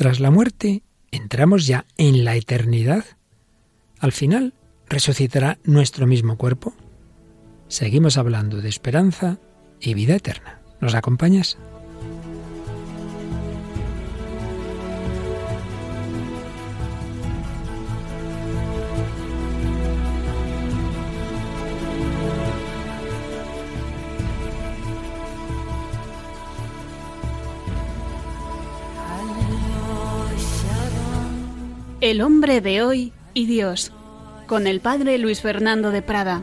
Tras la muerte, entramos ya en la eternidad. Al final, resucitará nuestro mismo cuerpo. Seguimos hablando de esperanza y vida eterna. ¿Nos acompañas? El hombre de hoy y Dios, con el padre Luis Fernando de Prada.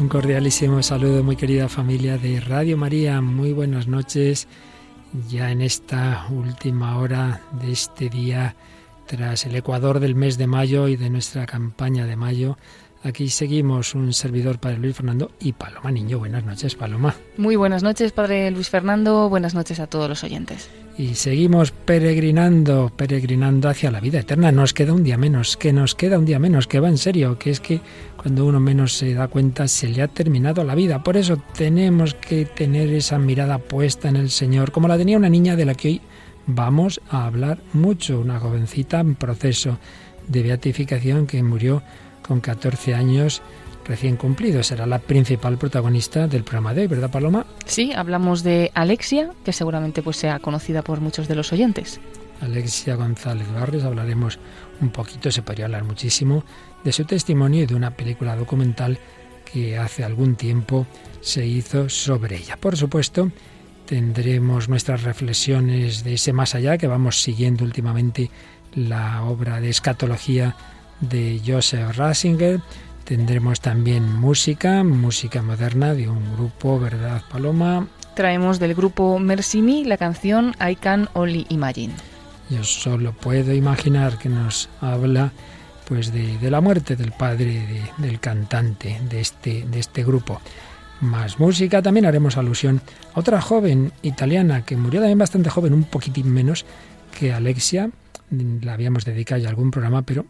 Un cordialísimo saludo, muy querida familia de Radio María. Muy buenas noches. Ya en esta última hora de este día, tras el Ecuador del mes de mayo y de nuestra campaña de mayo, Aquí seguimos un servidor, Padre Luis Fernando, y Paloma Niño. Buenas noches, Paloma. Muy buenas noches, Padre Luis Fernando. Buenas noches a todos los oyentes. Y seguimos peregrinando, peregrinando hacia la vida eterna. Nos queda un día menos, que nos queda un día menos, que va en serio, que es que cuando uno menos se da cuenta se le ha terminado la vida. Por eso tenemos que tener esa mirada puesta en el Señor, como la tenía una niña de la que hoy vamos a hablar mucho, una jovencita en proceso de beatificación que murió con 14 años recién cumplidos. Será la principal protagonista del programa de hoy, ¿verdad, Paloma? Sí, hablamos de Alexia, que seguramente pues sea conocida por muchos de los oyentes. Alexia González Barrios, hablaremos un poquito, se podría hablar muchísimo, de su testimonio y de una película documental que hace algún tiempo se hizo sobre ella. Por supuesto, tendremos nuestras reflexiones de ese más allá que vamos siguiendo últimamente la obra de escatología de Joseph Ratzinger. Tendremos también música, música moderna de un grupo, ¿verdad, Paloma? Traemos del grupo Mercy la canción I Can Only Imagine. Yo solo puedo imaginar que nos habla pues de, la muerte del padre del cantante de este, de este grupo. Más música, también haremos alusión a otra joven italiana que murió también bastante joven, un poquitín menos que Alexia. La habíamos dedicado ya a algún programa, pero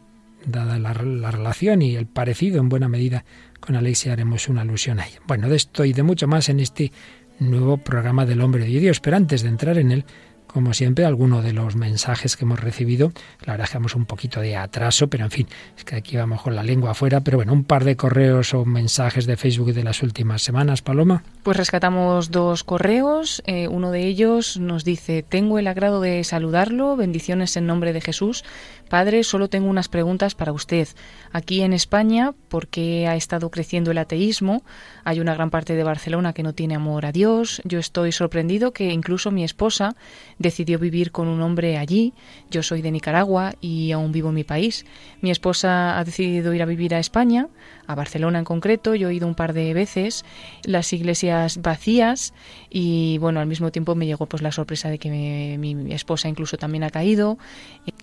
dada la, relación y el parecido en buena medida con Alexia, haremos una alusión a ella. Bueno, de esto y de mucho más en este nuevo programa del Hombre de Dios. Pero antes de entrar en él, como siempre, alguno de los mensajes que hemos recibido. La verdad que un poquito de atraso, pero en fin, es que aquí vamos con la lengua afuera. Pero bueno, un par de correos o mensajes de Facebook de las últimas semanas, Paloma. Pues rescatamos dos correos. Eh, uno de ellos nos dice, tengo el agrado de saludarlo, bendiciones en nombre de Jesús. Padre, solo tengo unas preguntas para usted. Aquí en España, ¿por qué ha estado creciendo el ateísmo? Hay una gran parte de Barcelona que no tiene amor a Dios. Yo estoy sorprendido que incluso mi esposa decidió vivir con un hombre allí. Yo soy de Nicaragua y aún vivo en mi país. Mi esposa ha decidido ir a vivir a España, Barcelona en concreto. Yo he ido un par de veces, las iglesias vacías y bueno, al mismo tiempo me llegó pues la sorpresa de que mi esposa incluso también ha caído.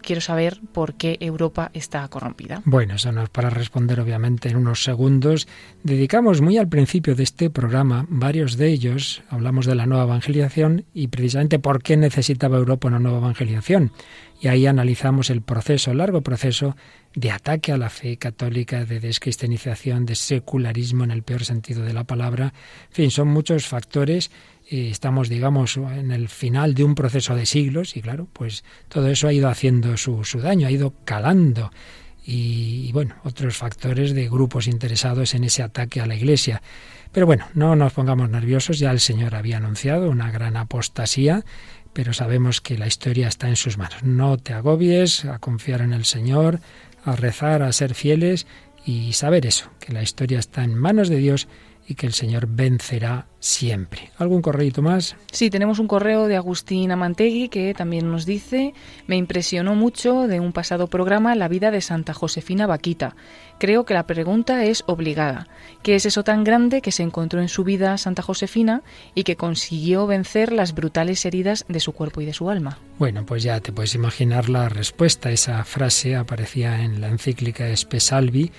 Quiero saber por qué Europa está corrompida. Bueno, eso no es para responder obviamente en unos segundos. Dedicamos muy al principio de este programa, varios de ellos, hablamos de la nueva evangelización y precisamente por qué necesitaba Europa una nueva evangelización. Y ahí analizamos el proceso, el largo proceso de ataque a la fe católica, de descristianización, de secularismo en el peor sentido de la palabra. En fin, son muchos factores estamos, digamos, en el final de un proceso de siglos y claro, pues todo eso ha ido haciendo su, su daño, ha ido calando. Y, bueno, otros factores de grupos interesados en ese ataque a la Iglesia. Pero bueno, no nos pongamos nerviosos, ya el Señor había anunciado una gran apostasía, pero sabemos que la historia está en sus manos. No te agobies, a confiar en el Señor, a rezar, a ser fieles y saber eso, que la historia está en manos de Dios y que el Señor vencerá siempre. ¿Algún correo más? Sí, tenemos un correo de Agustín Amantegui que también nos dice, me impresionó mucho de un pasado programa la vida de Santa Josefina Vaquita. Creo que la pregunta es obligada. ¿Qué es eso tan grande que se encontró en su vida Santa Josefina y que consiguió vencer las brutales heridas de su cuerpo y de su alma? Bueno, pues ya te puedes imaginar la respuesta. Esa frase aparecía en la encíclica Espesalvi,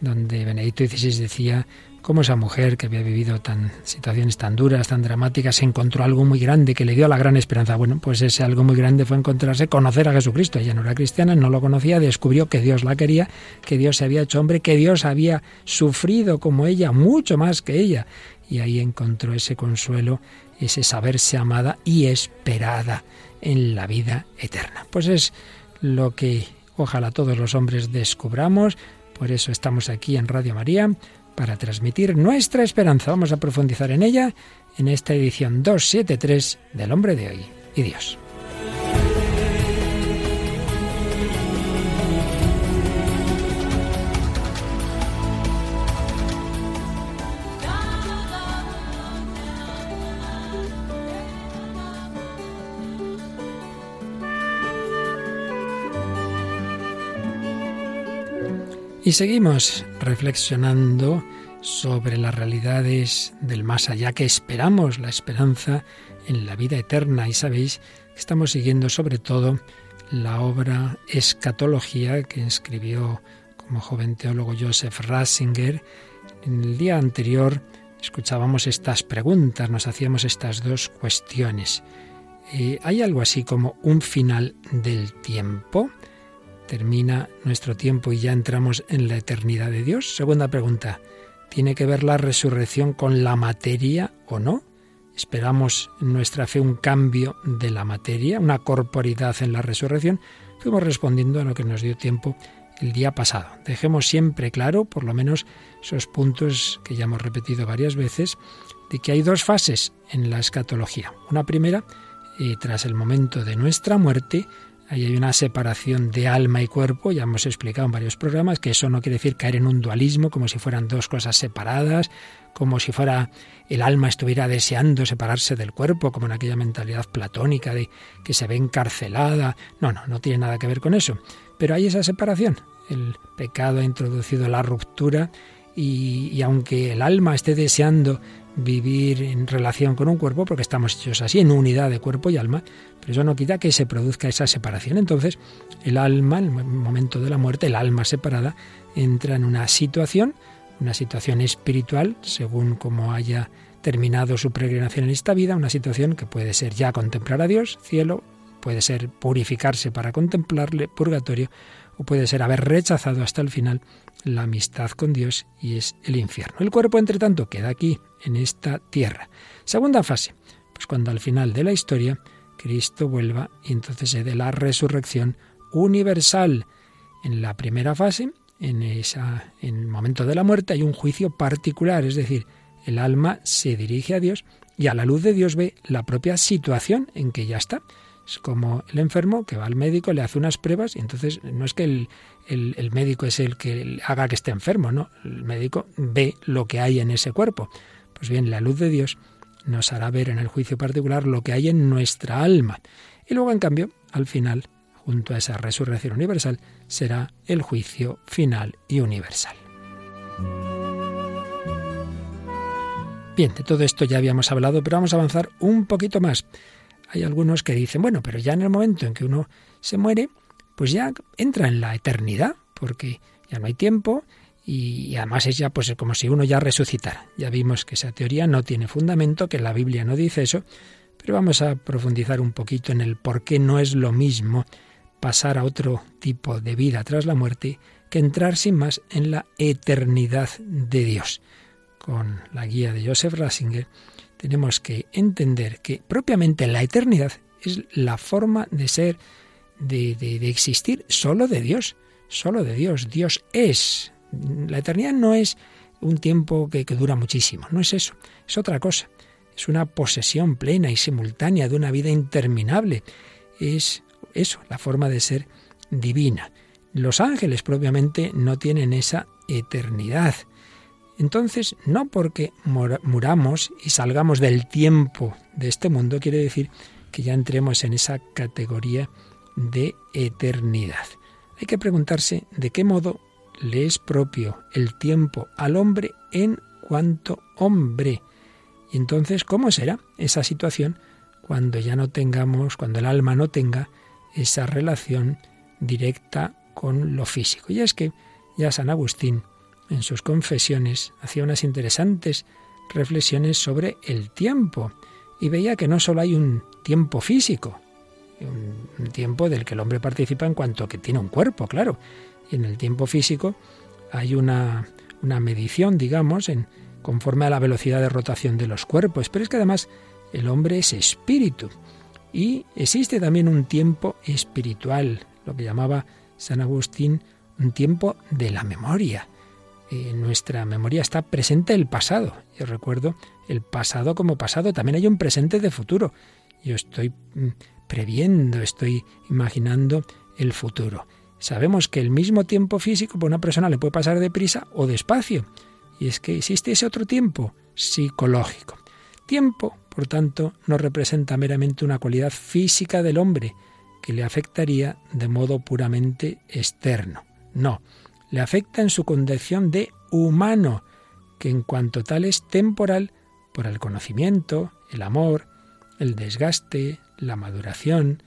donde Benedicto XVI decía cómo esa mujer que había vivido tan situaciones tan duras, tan dramáticas, encontró algo muy grande que le dio la gran esperanza. Bueno, pues ese algo muy grande fue encontrarse, conocer a Jesucristo. Ella no era cristiana, no lo conocía, descubrió que Dios la quería, que Dios se había hecho hombre, que Dios había sufrido como ella, mucho más que ella. Y ahí encontró ese consuelo, ese saberse amada y esperada en la vida eterna. Pues es lo que ojalá todos los hombres descubramos. Por eso estamos aquí en Radio María para transmitir nuestra esperanza. Vamos a profundizar en ella en esta edición 273 del Hombre de hoy y Dios. Y seguimos reflexionando sobre las realidades del más allá que esperamos, la esperanza en la vida eterna. Y sabéis que estamos siguiendo sobre todo la obra Escatología que escribió como joven teólogo Joseph Ratzinger. En el día anterior escuchábamos estas preguntas, nos hacíamos estas dos cuestiones. Eh, ¿Hay algo así como un final del tiempo? Termina nuestro tiempo y ya entramos en la eternidad de Dios? Segunda pregunta, ¿tiene que ver la resurrección con la materia o no? ¿Esperamos en nuestra fe un cambio de la materia, una corporidad en la resurrección? Fuimos respondiendo a lo que nos dio tiempo el día pasado. Dejemos siempre claro, por lo menos, esos puntos que ya hemos repetido varias veces, de que hay dos fases en la escatología. Una primera, eh, tras el momento de nuestra muerte, Ahí hay una separación de alma y cuerpo, ya hemos explicado en varios programas que eso no quiere decir caer en un dualismo, como si fueran dos cosas separadas, como si fuera el alma estuviera deseando separarse del cuerpo, como en aquella mentalidad platónica de que se ve encarcelada. No, no, no tiene nada que ver con eso. Pero hay esa separación. El pecado ha introducido la ruptura y, aunque el alma esté deseando vivir en relación con un cuerpo, porque estamos hechos así, en unidad de cuerpo y alma, pero eso no quita que se produzca esa separación. Entonces, el alma, en el momento de la muerte, el alma separada, entra en una situación, una situación espiritual, según como haya terminado su peregrinación en esta vida, una situación que puede ser ya contemplar a Dios, cielo, puede ser purificarse para contemplarle, purgatorio, o puede ser haber rechazado hasta el final la amistad con Dios y es el infierno. El cuerpo, entre tanto, queda aquí, en esta tierra. Segunda fase, pues cuando al final de la historia Cristo vuelva y entonces se dé la resurrección universal. En la primera fase, en, en el momento de la muerte, hay un juicio particular, es decir, el alma se dirige a Dios y a la luz de Dios ve la propia situación en que ya está. Es como el enfermo que va al médico, le hace unas pruebas y entonces no es que el, el, médico es el que haga que esté enfermo, no. El médico ve lo que hay en ese cuerpo. Pues bien, la luz de Dios nos hará ver en el juicio particular lo que hay en nuestra alma. Y luego, en cambio, al final, junto a esa resurrección universal, será el juicio final y universal. Bien, de todo esto ya habíamos hablado, pero vamos a avanzar un poquito más. Hay algunos que dicen, bueno, pero ya en el momento en que uno se muere, pues ya entra en la eternidad, porque ya no hay tiempo y además es ya pues como si uno ya resucitara. Ya vimos que esa teoría no tiene fundamento, que la Biblia no dice eso, pero vamos a profundizar un poquito en el por qué no es lo mismo pasar a otro tipo de vida tras la muerte que entrar sin más en la eternidad de Dios. Con la guía de Joseph Ratzinger tenemos que entender que propiamente la eternidad es la forma de ser, de, de existir solo de Dios, solo de Dios. Dios es, la eternidad no es un tiempo que, dura muchísimo, no es eso, es otra cosa. Es una posesión plena y simultánea de una vida interminable. Es eso, la forma de ser divina. Los ángeles propiamente no tienen esa eternidad. Entonces, no porque muramos y salgamos del tiempo de este mundo, quiere decir que ya entremos en esa categoría de eternidad. Hay que preguntarse de qué modo le es propio el tiempo al hombre en cuanto hombre. Y entonces, ¿cómo será esa situación cuando ya no tengamos, cuando el alma no tenga esa relación directa con lo físico? Y es que ya San Agustín en sus confesiones, hacía unas interesantes reflexiones sobre el tiempo y veía que no solo hay un tiempo físico, un, tiempo del que el hombre participa en cuanto que tiene un cuerpo, claro, y en el tiempo físico hay una, una medición, digamos, en, conforme a la velocidad de rotación de los cuerpos, pero es que además el hombre es espíritu y existe también un tiempo espiritual, lo que llamaba San Agustín un tiempo de la memoria. En nuestra memoria está presente el pasado. Yo recuerdo el pasado como pasado. También hay un presente de futuro. Yo estoy mm, previendo, estoy imaginando el futuro. Sabemos que el mismo tiempo físico para una persona le puede pasar deprisa o despacio. Y es que existe ese otro tiempo psicológico. Tiempo, por tanto, no representa meramente una cualidad física del hombre que le afectaría de modo puramente externo. No, le afecta en su condición de humano, que en cuanto tal es temporal por el conocimiento, el amor, el desgaste, la maduración,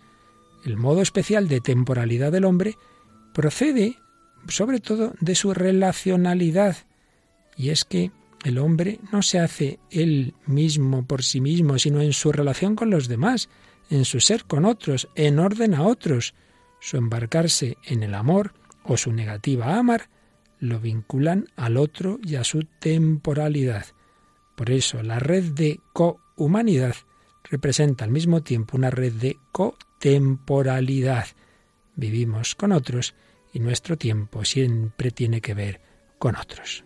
el modo especial de temporalidad del hombre, procede sobre todo de su relacionalidad. Y es que el hombre no se hace él mismo por sí mismo, sino en su relación con los demás, en su ser con otros, en orden a otros. Su embarcarse en el amor o su negativa a amar lo vinculan al otro y a su temporalidad. Por eso la red de cohumanidad representa al mismo tiempo una red de cotemporalidad. Vivimos con otros y nuestro tiempo siempre tiene que ver con otros.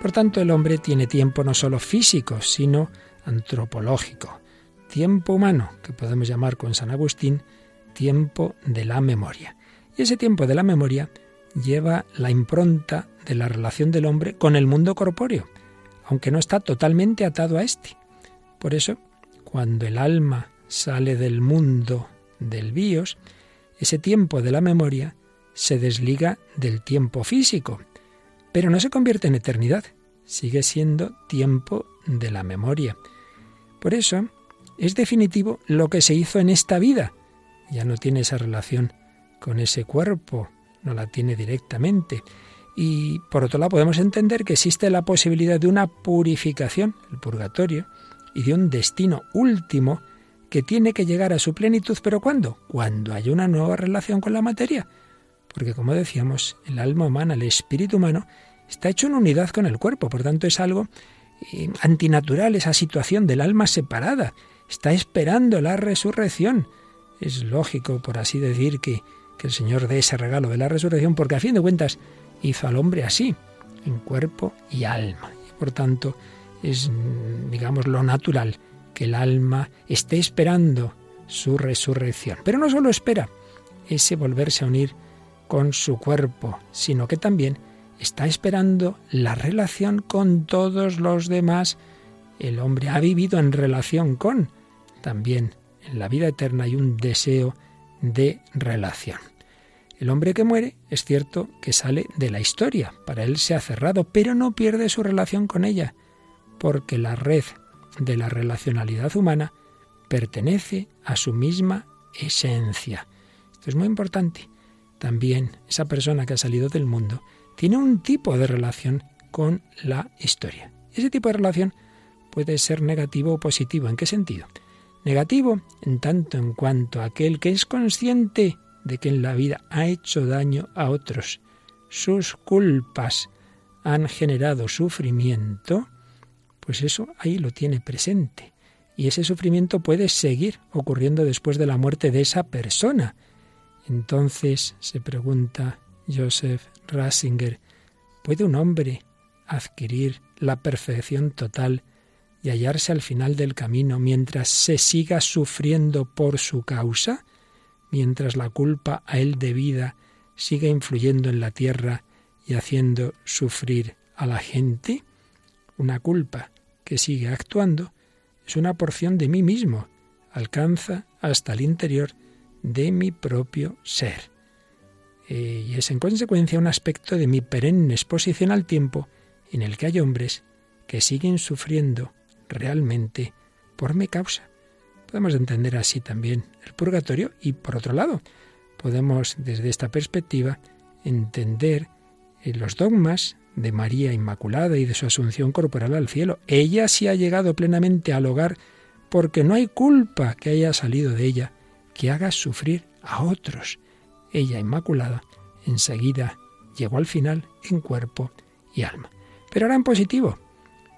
Por tanto, el hombre tiene tiempo no solo físico, sino antropológico. Tiempo humano, que podemos llamar con San Agustín tiempo de la memoria. Y ese tiempo de la memoria lleva la impronta de la relación del hombre con el mundo corpóreo, aunque no está totalmente atado a éste. Por eso, cuando el alma sale del mundo del bios, ese tiempo de la memoria se desliga del tiempo físico, pero no se convierte en eternidad, sigue siendo tiempo de la memoria. Por eso, es definitivo lo que se hizo en esta vida, ya no tiene esa relación con ese cuerpo, no la tiene directamente. Y por otro lado podemos entender que existe la posibilidad de una purificación, el purgatorio, y de un destino último que tiene que llegar a su plenitud, pero ¿cuándo? Cuando hay una nueva relación con la materia. Porque como decíamos, el alma humana, el espíritu humano, está hecho en unidad con el cuerpo, por tanto es algo eh, antinatural esa situación del alma separada. Está esperando la resurrección es lógico, por así decir, que, el Señor dé ese regalo de la resurrección, porque a fin de cuentas hizo al hombre así, en cuerpo y alma. Y por tanto, es, digamos, lo natural que el alma esté esperando su resurrección. Pero no solo espera ese volverse a unir con su cuerpo, sino que también está esperando la relación con todos los demás. El hombre ha vivido en relación con también en la vida eterna hay un deseo de relación. El hombre que muere es cierto que sale de la historia, para él se ha cerrado, pero no pierde su relación con ella, porque la red de la relacionalidad humana pertenece a su misma esencia. Esto es muy importante. También esa persona que ha salido del mundo tiene un tipo de relación con la historia. Ese tipo de relación puede ser negativo o positivo. ¿En qué sentido? Negativo en tanto en cuanto aquel que es consciente de que en la vida ha hecho daño a otros, sus culpas han generado sufrimiento, pues eso ahí lo tiene presente. Y ese sufrimiento puede seguir ocurriendo después de la muerte de esa persona. Entonces se pregunta Joseph Ratzinger, ¿puede un hombre adquirir la perfección total y hallarse al final del camino mientras se siga sufriendo por su causa, mientras la culpa a él debida siga influyendo en la tierra y haciendo sufrir a la gente? Una culpa que sigue actuando es una porción de mí mismo, alcanza hasta el interior de mi propio ser. Eh, y es en consecuencia un aspecto de mi perenne exposición al tiempo en el que hay hombres que siguen sufriendo realmente por mi causa. Podemos entender así también el purgatorio y por otro lado, podemos desde esta perspectiva entender eh, los dogmas de María Inmaculada y de su asunción corporal al cielo. Ella sí ha llegado plenamente al hogar porque no hay culpa que haya salido de ella que haga sufrir a otros. Ella Inmaculada enseguida llegó al final en cuerpo y alma. Pero ahora en positivo,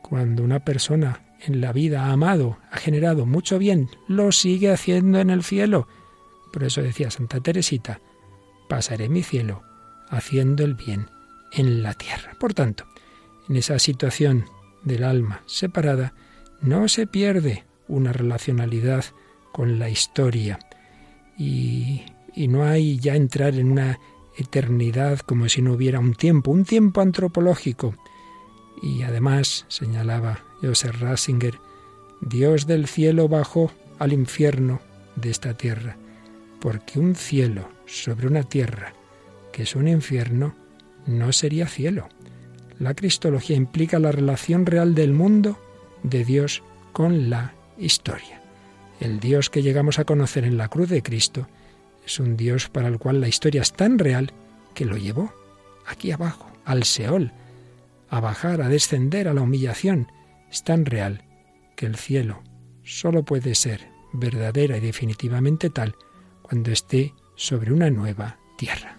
cuando una persona en la vida ha amado, ha generado mucho bien, lo sigue haciendo en el cielo. Por eso decía Santa Teresita, pasaré mi cielo haciendo el bien en la tierra. Por tanto, en esa situación del alma separada, no se pierde una relacionalidad con la historia y, y no hay ya entrar en una eternidad como si no hubiera un tiempo, un tiempo antropológico. Y además, señalaba Joseph Ratzinger, Dios del cielo bajó al infierno de esta tierra, porque un cielo sobre una tierra que es un infierno no sería cielo. La cristología implica la relación real del mundo de Dios con la historia. El Dios que llegamos a conocer en la cruz de Cristo es un Dios para el cual la historia es tan real que lo llevó aquí abajo, al Seol, a bajar, a descender a la humillación. Es tan real que el cielo solo puede ser verdadera y definitivamente tal cuando esté sobre una nueva tierra.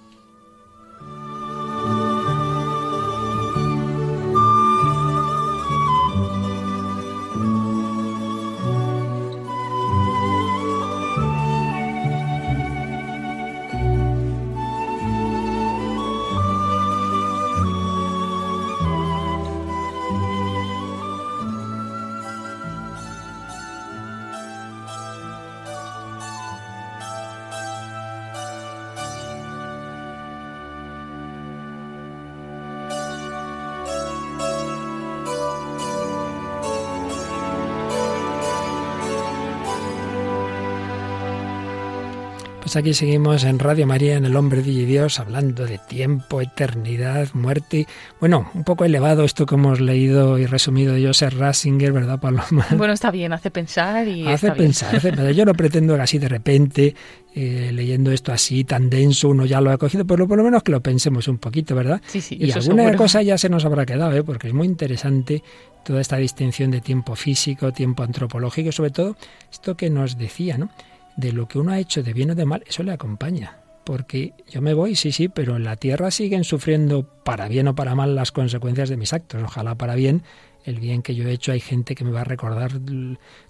Pues aquí seguimos en Radio María, en El Hombre de Dios, hablando de tiempo, eternidad, muerte. Bueno, un poco elevado esto que hemos leído y resumido de Joseph Ratzinger, ¿verdad, Paloma? Bueno, está bien, hace pensar y. Hace pensar, hace pensar. Yo no pretendo que así de repente, eh, leyendo esto así tan denso, uno ya lo ha cogido, pero por lo menos que lo pensemos un poquito, ¿verdad? Sí, sí. Y alguna cosa ya se nos habrá quedado, ¿eh? porque es muy interesante toda esta distinción de tiempo físico, tiempo antropológico, sobre todo esto que nos decía, ¿no? De lo que uno ha hecho de bien o de mal, eso le acompaña. Porque yo me voy, sí, sí, pero en la tierra siguen sufriendo para bien o para mal las consecuencias de mis actos. Ojalá para bien, el bien que yo he hecho, hay gente que me va a recordar,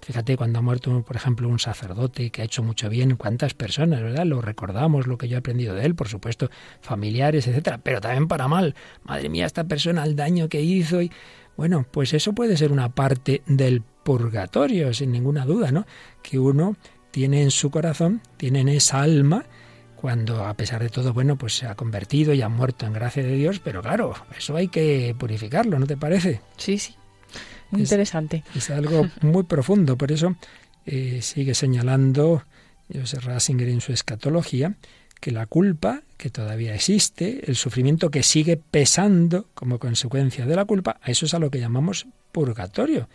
fíjate, cuando ha muerto, por ejemplo, un sacerdote que ha hecho mucho bien, cuántas personas, ¿verdad? Lo recordamos, lo que yo he aprendido de él, por supuesto, familiares, etcétera, pero también para mal. Madre mía, esta persona, el daño que hizo y bueno, pues eso puede ser una parte del purgatorio, sin ninguna duda, ¿no? Que uno tiene en su corazón, tiene en esa alma, cuando a pesar de todo, bueno, pues se ha convertido y ha muerto en gracia de Dios, pero claro, eso hay que purificarlo, ¿no te parece? Sí, sí. Muy interesante. Es algo muy profundo, por eso eh, sigue señalando Joseph Ratzinger en su escatología que la culpa que todavía existe, el sufrimiento que sigue pesando como consecuencia de la culpa, a eso es a lo que llamamos purgatorio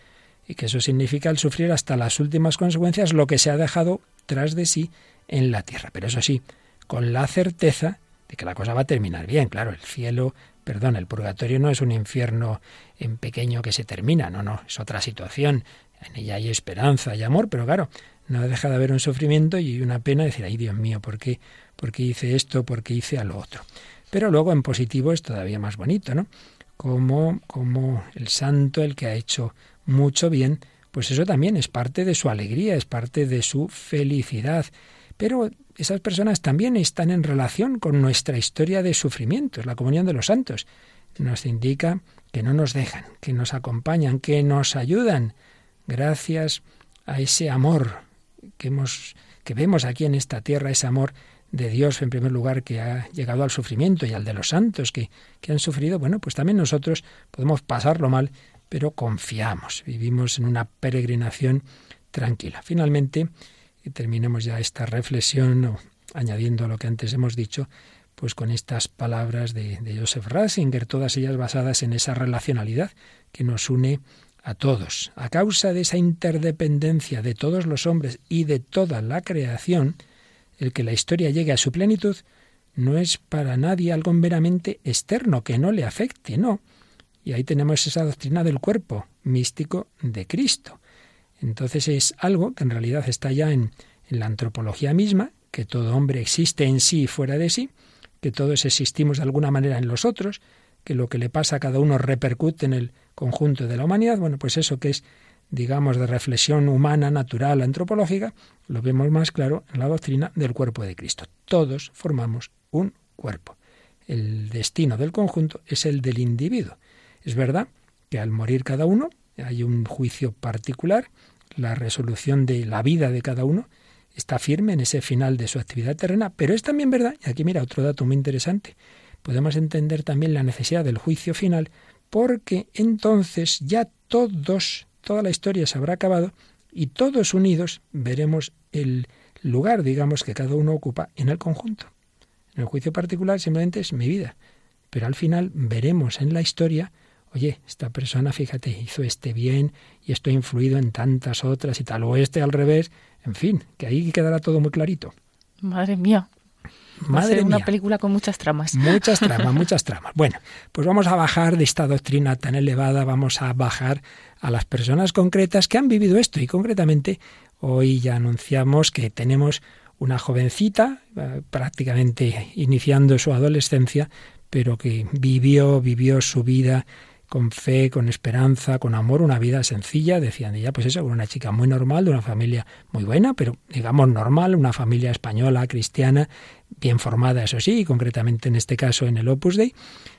y que eso significa el sufrir hasta las últimas consecuencias lo que se ha dejado tras de sí en la tierra. Pero eso sí, con la certeza de que la cosa va a terminar bien. Claro, el cielo, perdón, el purgatorio no es un infierno en pequeño que se termina, no, no, es otra situación. En ella hay esperanza y amor, pero claro, no deja de haber un sufrimiento y una pena decir, ay Dios mío, ¿por qué, ¿por qué hice esto? ¿Por qué hice a lo otro? Pero luego en positivo es todavía más bonito, ¿no? Como, como el santo, el que ha hecho mucho bien, pues eso también es parte de su alegría, es parte de su felicidad. Pero esas personas también están en relación con nuestra historia de sufrimientos, la comunión de los santos. Nos indica que no nos dejan, que nos acompañan, que nos ayudan, gracias a ese amor que hemos que vemos aquí en esta tierra, ese amor de Dios en primer lugar que ha llegado al sufrimiento y al de los santos que, que han sufrido, bueno, pues también nosotros podemos pasarlo mal pero confiamos, vivimos en una peregrinación tranquila. Finalmente, y terminemos ya esta reflexión, añadiendo a lo que antes hemos dicho, pues con estas palabras de, de Joseph Ratzinger, todas ellas basadas en esa relacionalidad que nos une a todos. A causa de esa interdependencia de todos los hombres y de toda la creación, el que la historia llegue a su plenitud, no es para nadie algo meramente externo, que no le afecte, no. Y ahí tenemos esa doctrina del cuerpo místico de Cristo. Entonces es algo que en realidad está ya en, la antropología misma, que todo hombre existe en sí y fuera de sí, que todos existimos de alguna manera en los otros, que lo que le pasa a cada uno repercute en el conjunto de la humanidad. Bueno, pues eso que es, digamos, de reflexión humana, natural, antropológica, lo vemos más claro en la doctrina del cuerpo de Cristo. Todos formamos un cuerpo. El destino del conjunto es el del individuo. Es verdad que al morir cada uno hay un juicio particular, la resolución de la vida de cada uno está firme en ese final de su actividad terrena, pero es también verdad, y aquí mira otro dato muy interesante, podemos entender también la necesidad del juicio final, porque entonces ya todos, toda la historia se habrá acabado y todos unidos veremos el lugar, digamos, que cada uno ocupa en el conjunto. En el juicio particular simplemente es mi vida, pero al final veremos en la historia, oye, esta persona, fíjate, hizo este bien y esto ha influido en tantas otras y tal, o este al revés, en fin, que ahí quedará todo muy clarito. Madre mía. Madre una película con muchas tramas. Muchas tramas, muchas tramas. Bueno, pues vamos a bajar de esta doctrina tan elevada, vamos a bajar a las personas concretas que han vivido esto y concretamente hoy ya anunciamos que tenemos una jovencita eh, prácticamente iniciando su adolescencia, pero que vivió, vivió su vida con fe, con esperanza, con amor, una vida sencilla, decían ella, pues eso, una chica muy normal, de una familia muy buena, pero digamos normal, una familia española, cristiana, bien formada, eso sí, concretamente en este caso en el Opus Dei,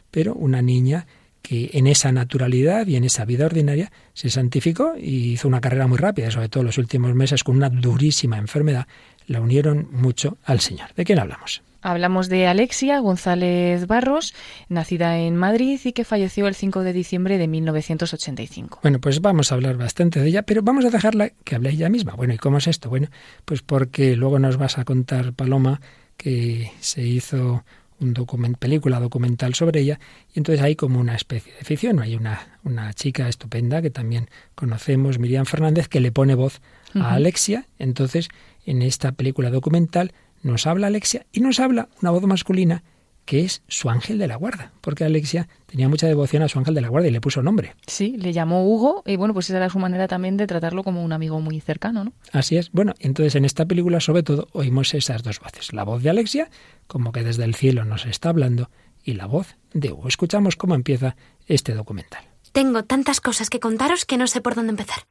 pero una niña que en esa naturalidad y en esa vida ordinaria se santificó y hizo una carrera muy rápida, sobre todo en los últimos meses con una durísima enfermedad, la unieron mucho al Señor. ¿De quién hablamos? Hablamos de Alexia González Barros, nacida en Madrid y que falleció el 5 de diciembre de 1985. Bueno, pues vamos a hablar bastante de ella, pero vamos a dejarla que hable ella misma. Bueno, ¿y cómo es esto? Bueno, pues porque luego nos vas a contar, Paloma, que se hizo un document, película documental sobre ella, y entonces hay como una especie de ficción. Hay una, una chica estupenda que también conocemos, Miriam Fernández, que le pone voz a Alexia. Entonces, en esta película documental, nos habla Alexia y nos habla una voz masculina que es su ángel de la guarda, porque Alexia tenía mucha devoción a su ángel de la guarda y le puso nombre. Sí, le llamó Hugo y bueno, pues esa era su manera también de tratarlo como un amigo muy cercano, ¿no? Así es. Bueno, entonces en esta película sobre todo oímos esas dos voces, la voz de Alexia, como que desde el cielo nos está hablando, y la voz de Hugo. Escuchamos cómo empieza este documental. Tengo tantas cosas que contaros que no sé por dónde empezar.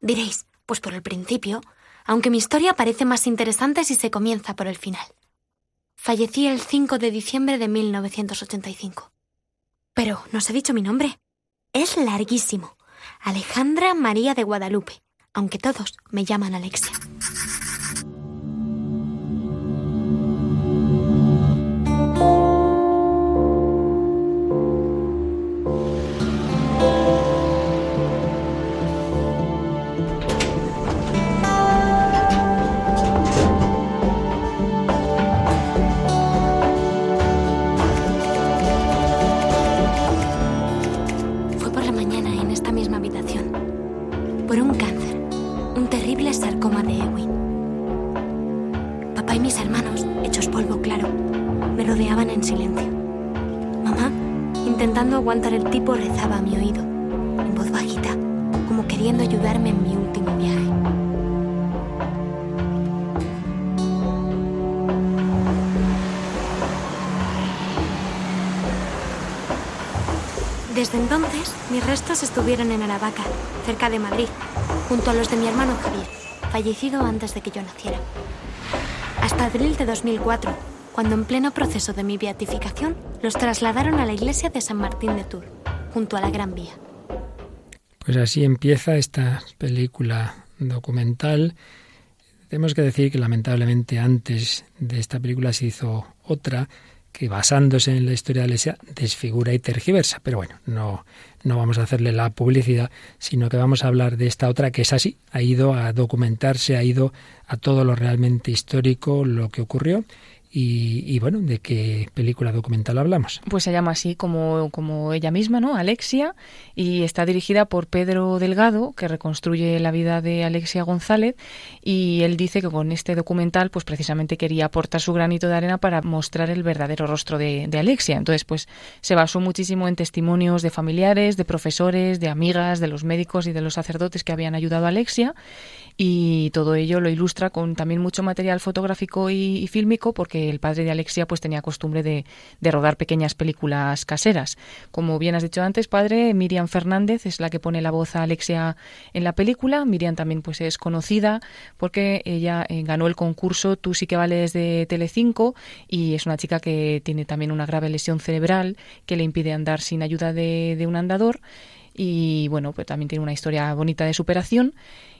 Diréis, pues por el principio, aunque mi historia parece más interesante si se comienza por el final. Fallecí el 5 de diciembre de 1985. Pero no os he dicho mi nombre. Es larguísimo. Alejandra María de Guadalupe, aunque todos me llaman Alexia. Cerca de Madrid, junto a los de mi hermano Javier, fallecido antes de que yo naciera. Hasta abril de 2004, cuando en pleno proceso de mi beatificación los trasladaron a la iglesia de San Martín de Tours, junto a la Gran Vía. Pues así empieza esta película documental. Tenemos que decir que lamentablemente antes de esta película se hizo otra que basándose en la historia de la desfigura y tergiversa. Pero bueno, no, no vamos a hacerle la publicidad, sino que vamos a hablar de esta otra que es así, ha ido a documentarse, ha ido a todo lo realmente histórico, lo que ocurrió Y, bueno, ¿de qué película documental hablamos? Pues se llama así como, como ella misma, ¿no? Alexia, y está dirigida por Pedro Delgado, que reconstruye la vida de Alexia González, y él dice que con este documental, pues precisamente quería aportar su granito de arena para mostrar el verdadero rostro de, de Alexia. Entonces, pues se basó muchísimo en testimonios de familiares, de profesores, de amigas, de los médicos y de los sacerdotes que habían ayudado a Alexia, y todo ello lo ilustra con también mucho material fotográfico y, fílmico porque el padre de Alexia pues tenía costumbre de, rodar pequeñas películas caseras. Como bien has dicho antes, padre, Miriam Fernández es la que pone la voz a Alexia en la película. Miriam también pues es conocida porque ella eh, ganó el concurso Tú sí que vales de Telecinco y es una chica que tiene también una grave lesión cerebral que le impide andar sin ayuda de, de un andador y bueno, pues también tiene una historia bonita de superación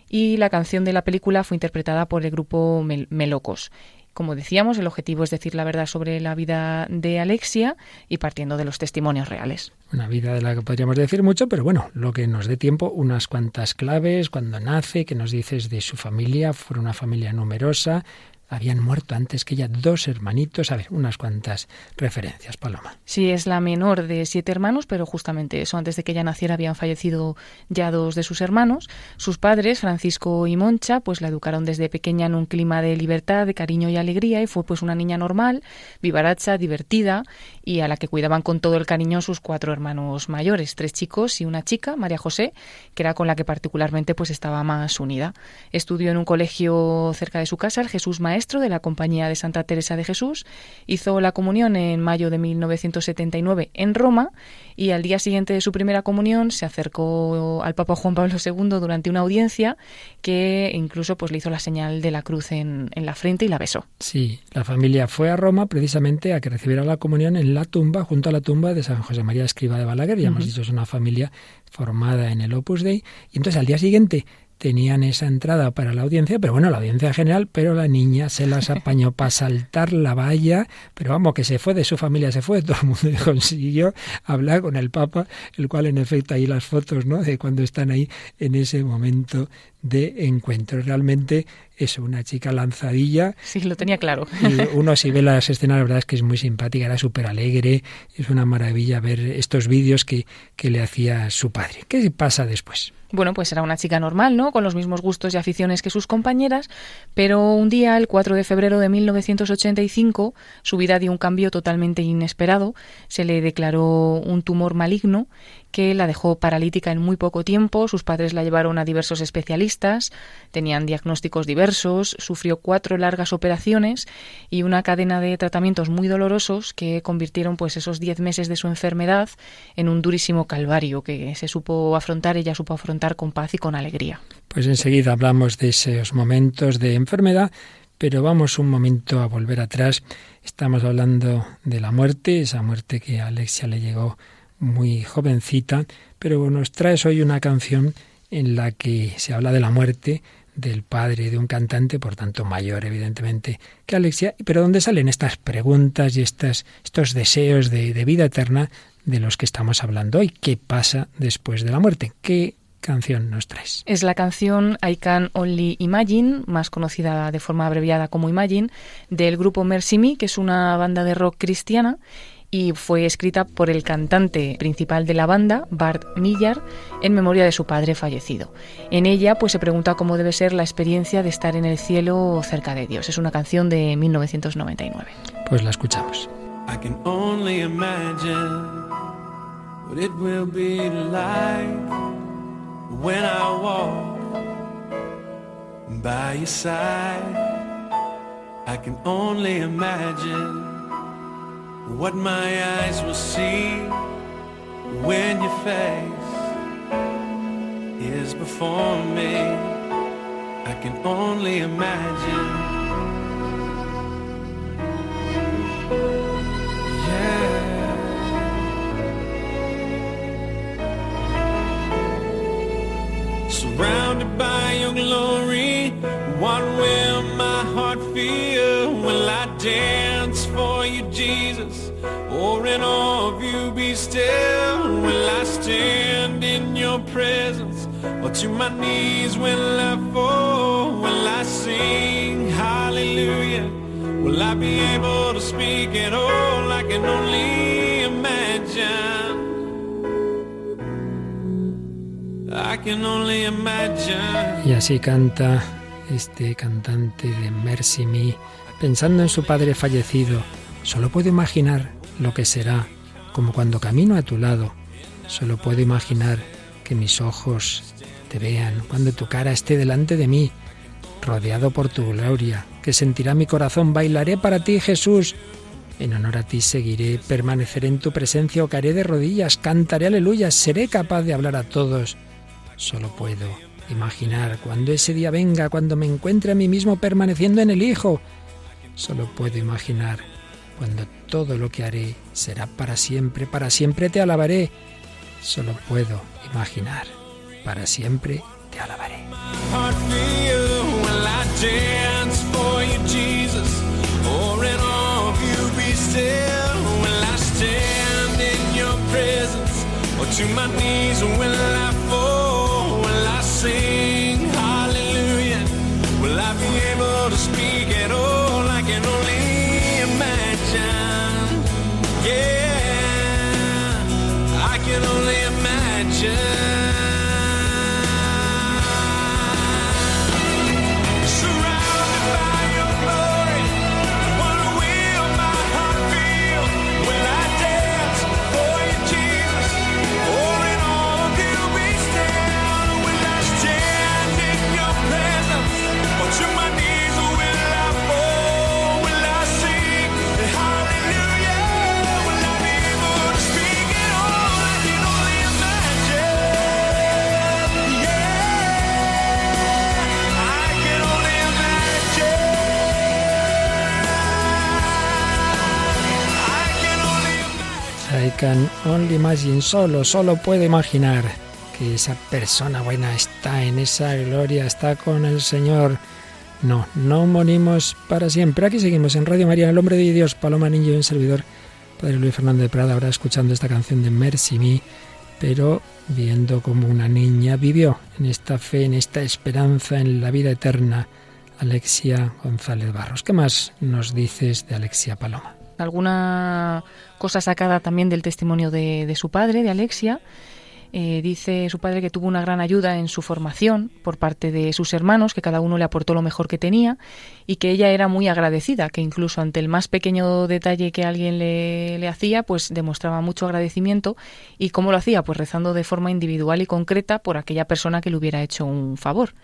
y la canción de la película fue interpretada por el grupo Melocos. Como decíamos, el objetivo es decir la verdad sobre la vida de Alexia y partiendo de los testimonios reales. Una vida de la que podríamos decir mucho, pero bueno, lo que nos dé tiempo, unas cuantas claves, cuando nace, que nos dices de su familia, fue una familia numerosa, habían muerto antes que ella dos hermanitos. A ver, unas cuantas referencias, Paloma. Sí, es la menor de siete hermanos, pero justamente eso, antes de que ella naciera habían fallecido ya dos de sus hermanos. Sus padres, Francisco y Moncha, pues la educaron desde pequeña en un clima de libertad, de cariño y alegría, y fue pues una niña normal, vivaracha, divertida, y a la que cuidaban con todo el cariño sus cuatro hermanos mayores, tres chicos y una chica, María José, que era con la que particularmente pues estaba más unida. Estudió en un colegio cerca de su casa, el Jesús Maestro, maestro de la Compañía de Santa Teresa de Jesús, hizo la comunión en mayo de 1979 en Roma y al día siguiente de su primera comunión se acercó al Papa Juan Pablo II durante una audiencia que incluso pues le hizo la señal de la cruz en, la frente y la besó. Sí, la familia fue a Roma precisamente a que recibiera la comunión en la tumba, junto a la tumba de San José María Escriba de Balaguer, ya hemos dicho, es una familia formada en el Opus Dei, y entonces al día siguiente tenían esa entrada para la audiencia, pero bueno, la audiencia general, pero la niña se las apañó para saltar la valla, pero vamos, que se fue de su familia, se fue, todo el mundo consiguió hablar con el Papa, el cual en efecto ahí las fotos, ¿no? De cuando están ahí en ese momento de encuentro. Realmente es una chica lanzadilla. Sí, lo tenía claro. Y uno si ve las escenas, la verdad es que es muy simpática, era súper alegre, es una maravilla ver estos vídeos que, que le hacía su padre. ¿Qué pasa después? Bueno, pues era una chica normal, ¿no? Con los mismos gustos y aficiones que sus compañeras, pero un día, el 4 de febrero de 1985, su vida dio un cambio totalmente inesperado. Se le declaró un tumor maligno que la dejó paralítica en muy poco tiempo. Sus padres la llevaron a diversos especialistas, tenían diagnósticos diversos, sufrió cuatro largas operaciones y una cadena de tratamientos muy dolorosos que convirtieron pues esos diez meses de su enfermedad en un durísimo calvario que se supo afrontar, ella supo afrontar con paz y con alegría. Pues enseguida hablamos de esos momentos de enfermedad, pero vamos un momento a volver atrás. Estamos hablando de la muerte, esa muerte que a Alexia le llegó muy jovencita, pero nos traes hoy una canción en la que se habla de la muerte del padre de un cantante, por tanto mayor evidentemente que Alexia, pero donde salen estas preguntas y estas, estos deseos de, de vida eterna de los que estamos hablando hoy. ¿Qué pasa después de la muerte? ¿Qué canción nos traes? Es la canción I Can Only Imagine, más conocida de forma abreviada como Imagine, del grupo Mercy Me, que es una banda de rock cristiana y fue escrita por el cantante principal de la banda, Bart Millar, en memoria de su padre fallecido. En ella pues se pregunta cómo debe ser la experiencia de estar en el cielo cerca de Dios. Es una canción de 1999. Pues la escuchamos. I can only imagine what it will be like when I walk by your side. I can only imagine what my eyes will see when your face is before me. I can only imagine. Yeah. Surrounded by your glory, what will my heart feel? Will I you, Jesus? Or in awe of you be still? Will I stand in your presence? Or to my knees will I fall? Will I sing hallelujah? Will I be able to speak at all? I can only imagine. I can only imagine. Y así canta este cantante de Mercy Me, pensando en su padre fallecido. Solo puedo imaginar lo que será, como cuando camino a tu lado. Solo puedo imaginar que mis ojos te vean, cuando tu cara esté delante de mí, rodeado por tu gloria, que sentirá mi corazón, bailaré para ti, Jesús. En honor a ti seguiré, permaneceré en tu presencia o caeré de rodillas, cantaré aleluya, seré capaz de hablar a todos. Solo puedo imaginar cuando ese día venga, cuando me encuentre a mí mismo permaneciendo en el Hijo. Solo puedo imaginar cuando todo lo que haré será para siempre, para siempre te alabaré. Solo puedo imaginar, para siempre te alabaré. Yeah, I can only imagine. Only imagine, solo, solo puedo imaginar que esa persona buena está en esa gloria, está con el Señor. No, no morimos para siempre. Aquí seguimos en Radio María, el hombre de Dios, Paloma Niño y un servidor, Padre Luis Fernando de Prada, ahora escuchando esta canción de Mercy Me, pero viendo cómo una niña vivió en esta fe, en esta esperanza, en la vida eterna. Alexia González Barros. ¿Qué más nos dices de Alexia Paloma? alguna cosa sacada también del testimonio de, de su padre, de Alexia. Eh, dice su padre que tuvo una gran ayuda en su formación por parte de sus hermanos, que cada uno le aportó lo mejor que tenía y que ella era muy agradecida, que incluso ante el más pequeño detalle que alguien le, le hacía, pues demostraba mucho agradecimiento. ¿Y cómo lo hacía? Pues rezando de forma individual y concreta por aquella persona que le hubiera hecho un favor.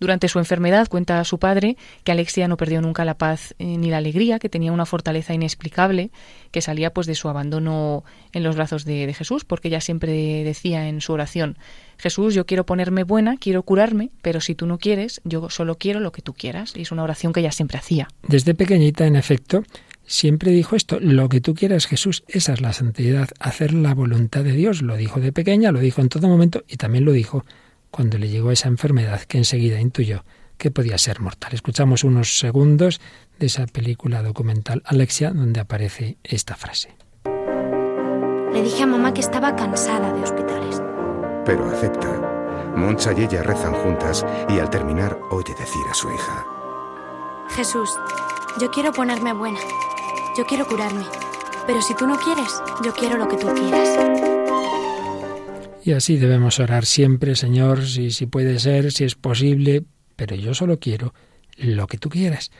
Durante su enfermedad cuenta su padre que Alexia no perdió nunca la paz eh, ni la alegría, que tenía una fortaleza inexplicable que salía pues de su abandono en los brazos de, de Jesús, porque ella siempre decía en su oración, Jesús, yo quiero ponerme buena, quiero curarme, pero si tú no quieres, yo solo quiero lo que tú quieras. Y es una oración que ella siempre hacía. Desde pequeñita, en efecto, siempre dijo esto, lo que tú quieras Jesús, esa es la santidad, hacer la voluntad de Dios. Lo dijo de pequeña, lo dijo en todo momento y también lo dijo cuando le llegó esa enfermedad que enseguida intuyó que podía ser mortal. Escuchamos unos segundos de esa película documental Alexia donde aparece esta frase. Le dije a mamá que estaba cansada de hospitales. Pero acepta. Moncha y ella rezan juntas y al terminar oye decir a su hija. Jesús, yo quiero ponerme buena. Yo quiero curarme. Pero si tú no quieres, yo quiero lo que tú quieras. Y así debemos orar siempre, Señor, si, si puede ser, si es posible, pero yo solo quiero lo que tú quieras.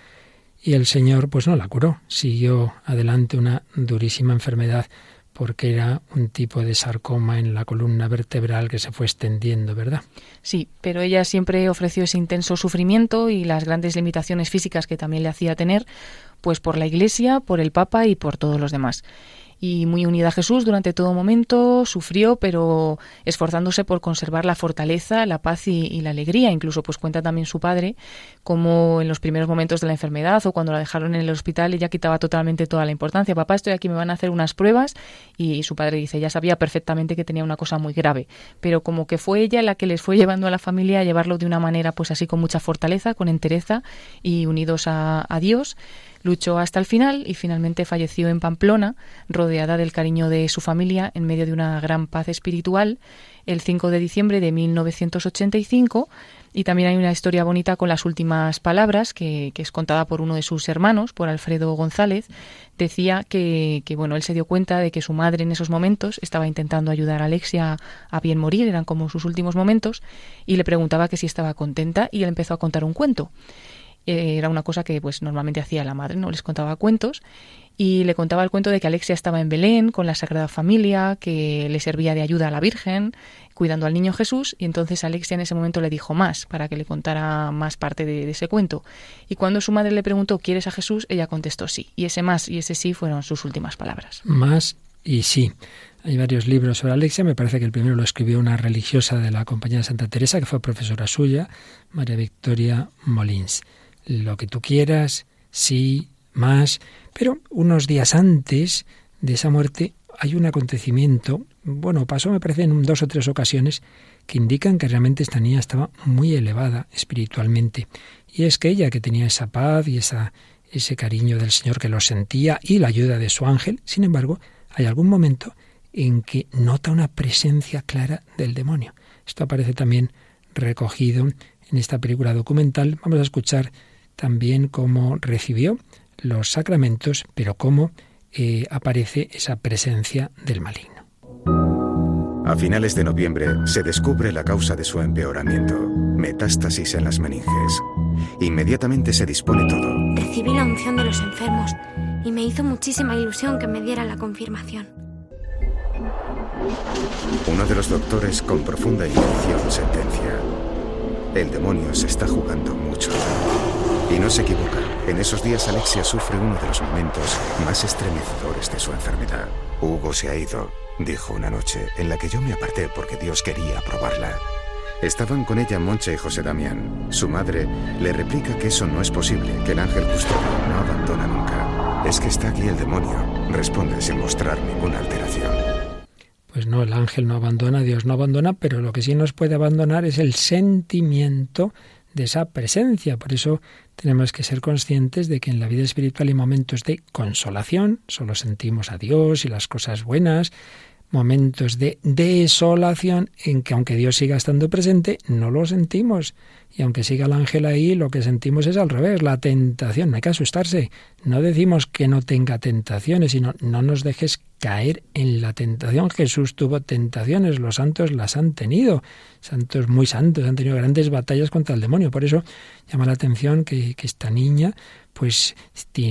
Y el Señor pues no la curó, siguió adelante una durísima enfermedad porque era un tipo de sarcoma en la columna vertebral que se fue extendiendo, ¿verdad? Sí, pero ella siempre ofreció ese intenso sufrimiento y las grandes limitaciones físicas que también le hacía tener, pues por la Iglesia, por el Papa y por todos los demás y muy unida a Jesús durante todo momento, sufrió, pero esforzándose por conservar la fortaleza, la paz y, la alegría. Incluso pues cuenta también su padre como en los primeros momentos de la enfermedad o cuando la dejaron en el hospital ella quitaba totalmente toda la importancia. Papá, estoy aquí, me van a hacer unas pruebas y su padre dice, ya sabía perfectamente que tenía una cosa muy grave, pero como que fue ella la que les fue llevando a la familia a llevarlo de una manera pues así con mucha fortaleza, con entereza y unidos a Dios. Luchó hasta el final y finalmente falleció en Pamplona, rodeada del cariño de su familia en medio de una gran paz espiritual, el 5 de diciembre de 1985 Y también hay una historia bonita con las últimas palabras que, es contada por uno de sus hermanos, por Alfredo González. Decía que, que, bueno, él se dio cuenta de que su madre en esos momentos estaba intentando ayudar a Alexia a bien morir, eran como sus últimos momentos, y le preguntaba que si estaba contenta y él empezó a contar un cuento. Eh, era una cosa que pues normalmente hacía la madre, ¿no? Les contaba cuentos y le contaba el cuento de que Alexia estaba en Belén con la Sagrada Familia, que le servía de ayuda a la Virgen, cuidando al niño Jesús, y entonces Alexia en ese momento le dijo más para que le contara más parte de, ese cuento. Y cuando su madre le preguntó ¿quieres a Jesús? ella contestó sí. Y ese más y ese sí fueron sus últimas palabras. Más y sí. Hay varios libros sobre Alexia. Me parece que el primero lo escribió una religiosa de la Compañía de Santa Teresa, que fue profesora suya, María Victoria Molins lo que tú quieras, sí, más, pero unos días antes de esa muerte hay un acontecimiento, bueno, pasó me parece en dos o tres ocasiones, que indican que realmente esta niña estaba muy elevada espiritualmente. Y es que ella, que tenía esa paz y esa, ese cariño del Señor que lo sentía y la ayuda de su ángel, sin embargo, hay algún momento en que nota una presencia clara del demonio. Esto aparece también recogido en esta película documental. Vamos a escuchar también cómo recibió los sacramentos, pero cómo eh, aparece esa presencia del maligno. A finales de noviembre se descubre la causa de su empeoramiento, metástasis en las meninges. Inmediatamente se dispone todo. Recibí la unción de los enfermos y me hizo muchísima ilusión que me diera la confirmación. Uno de los doctores con profunda intención sentencia. El demonio se está jugando mucho. Y no se equivoca. En esos días Alexia sufre uno de los momentos más estremecedores de su enfermedad. Hugo se ha ido, dijo una noche, en la que yo me aparté porque Dios quería probarla. Estaban con ella Moncha y José Damián. Su madre le replica que eso no es posible, que el ángel custodio no abandona nunca. Es que está aquí el demonio, responde sin mostrar ninguna alteración. Pues no, el ángel no abandona, Dios no abandona, pero lo que sí nos puede abandonar es el sentimiento de esa presencia. Por eso tenemos que ser conscientes de que en la vida espiritual hay momentos de consolación, solo sentimos a Dios y las cosas buenas, momentos de desolación en que aunque Dios siga estando presente, no lo sentimos. Y aunque siga el ángel ahí, lo que sentimos es al revés, la tentación. No hay que asustarse. No decimos que no tenga tentaciones, sino no nos dejes caer en la tentación. Jesús tuvo tentaciones, los santos las han tenido. Santos muy santos han tenido grandes batallas contra el demonio. Por eso llama la atención que, que esta niña pues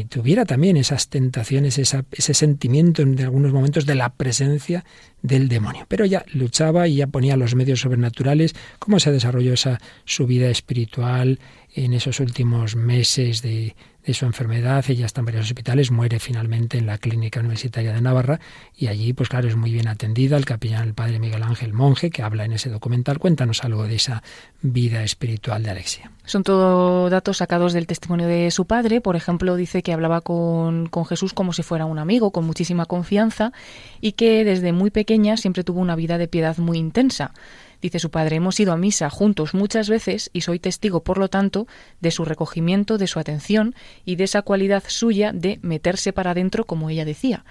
tuviera también esas tentaciones, ese sentimiento en algunos momentos de la presencia del demonio. Pero ella luchaba y ya ponía los medios sobrenaturales. ¿Cómo se desarrolló esa su vida espiritual en esos últimos meses de, de su enfermedad. Ella está en varios hospitales, muere finalmente en la Clínica Universitaria de Navarra y allí, pues claro, es muy bien atendida. El capellán, el padre Miguel Ángel Monje, que habla en ese documental, cuéntanos algo de esa vida espiritual de Alexia. Son todo datos sacados del testimonio de su padre. Por ejemplo, dice que hablaba con, con Jesús como si fuera un amigo, con muchísima confianza y que desde muy pequeña siempre tuvo una vida de piedad muy intensa. Dice su padre, hemos ido a misa juntos muchas veces y soy testigo, por lo tanto, de su recogimiento, de su atención y de esa cualidad suya de meterse para adentro, como ella decía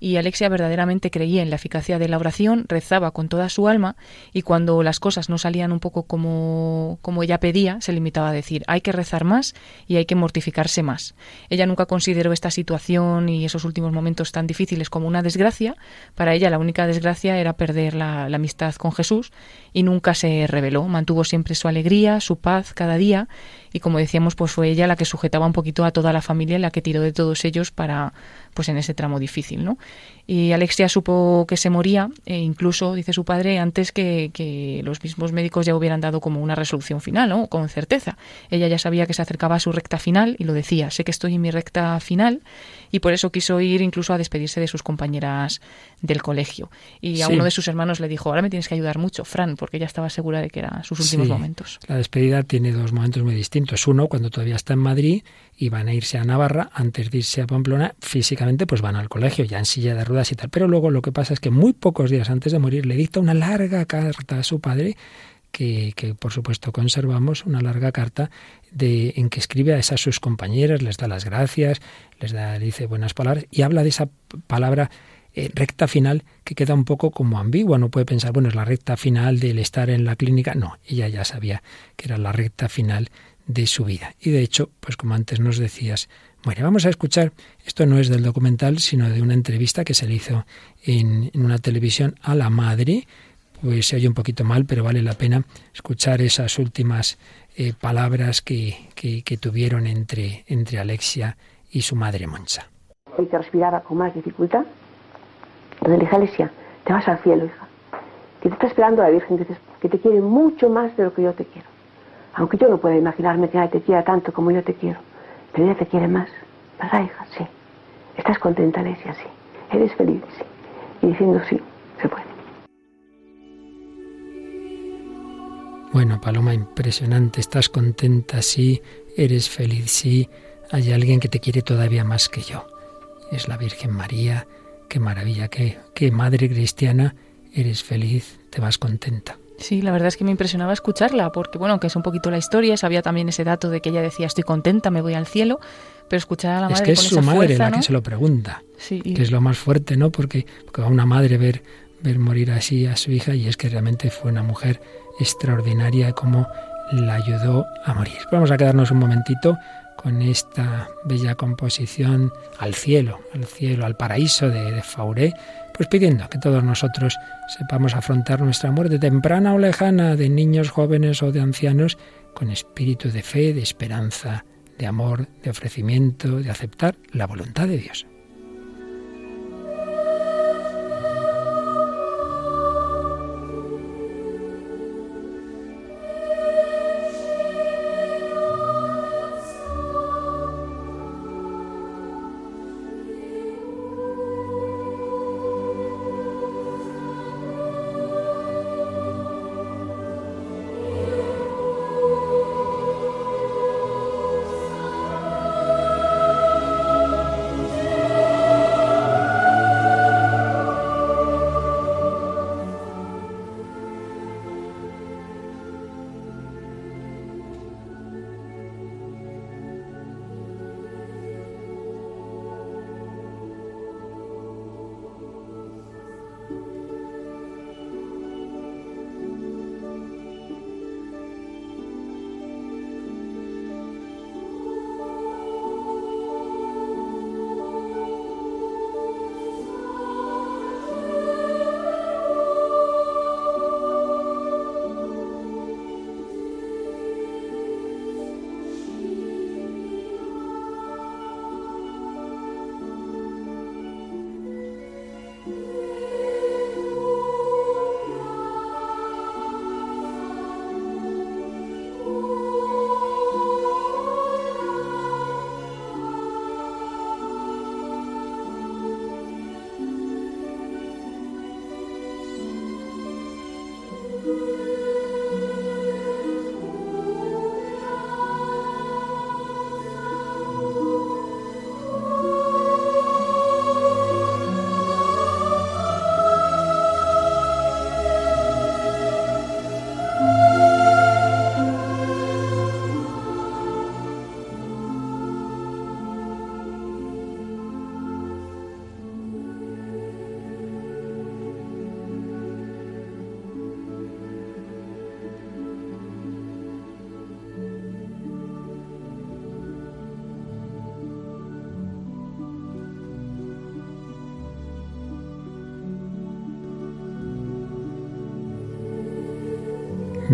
y Alexia verdaderamente creía en la eficacia de la oración, rezaba con toda su alma y cuando las cosas no salían un poco como, como ella pedía, se limitaba a decir hay que rezar más y hay que mortificarse más. Ella nunca consideró esta situación y esos últimos momentos tan difíciles como una desgracia. Para ella la única desgracia era perder la, la amistad con Jesús y nunca se rebeló. Mantuvo siempre su alegría, su paz cada día y como decíamos, pues fue ella la que sujetaba un poquito a toda la familia, la que tiró de todos ellos para, pues en ese tramo difícil, ¿no? Y Alexia supo que se moría, e incluso, dice su padre, antes que, que, los mismos médicos ya hubieran dado como una resolución final, ¿no? Con certeza. Ella ya sabía que se acercaba a su recta final y lo decía, sé que estoy en mi recta final y por eso quiso ir incluso a despedirse de sus compañeras del colegio. Y a uno de sus hermanos le dijo, ahora me tienes que ayudar mucho, Fran, porque ella estaba segura de que eran sus últimos momentos. La despedida tiene dos momentos muy distintos. Uno, cuando todavía está en Madrid y van a irse a Navarra, antes de irse a Pamplona, físicamente pues van al colegio, ya en silla de ruedas y tal. Pero luego lo que pasa es que muy pocos días antes de morir le dicta una larga carta a su padre que, por supuesto conservamos, una larga carta de, en que escribe a esas sus compañeras, les da las gracias, les da, dice buenas palabras y habla de esa palabra eh, recta final que queda un poco como ambigua. No puede pensar, bueno, es la recta final del estar en la clínica. No, ella ya sabía que era la recta final de su vida. Y de hecho, pues como antes nos decías, bueno, vamos a escuchar, esto no es del documental, sino de una entrevista que se le hizo en, una televisión a la madre, pues se oye un poquito mal, pero vale la pena escuchar esas últimas eh, palabras que, que, tuvieron entre, entre Alexia y su madre Moncha. Y que respiraba con más dificultad, le dije, Alexia, te vas al cielo, hija, que te está esperando la Virgen, que te, quiere mucho más de lo que yo te quiero. Aunque yo no pueda imaginarme que ella te quiera tanto como yo te quiero, pero ella te quiere más. ¿Verdad, hija? Sí. ¿Estás contenta, Alexia? Sí. ¿Eres feliz? Sí. Y diciendo sí, se puede. Bueno, Paloma, impresionante. ¿Estás contenta? Sí. ¿Eres feliz? Sí. Hay alguien que te quiere todavía más que yo. Es la Virgen María Qué maravilla, qué, qué madre cristiana, eres feliz, te vas contenta. Sí, la verdad es que me impresionaba escucharla, porque bueno, que es un poquito la historia, sabía también ese dato de que ella decía estoy contenta, me voy al cielo, pero escuchar a la madre es que es su madre la que se lo pregunta, sí, que es lo más fuerte, ¿no? Porque, porque a una madre ver ver morir así a su hija y es que realmente fue una mujer extraordinaria como la ayudó a morir. Vamos a quedarnos un momentito con esta bella composición al cielo, al cielo, al paraíso de, de Fauré, pues pidiendo que todos nosotros sepamos afrontar nuestra muerte temprana o lejana, de niños, jóvenes o de ancianos, con espíritu de fe, de esperanza, de amor, de ofrecimiento, de aceptar la voluntad de Dios.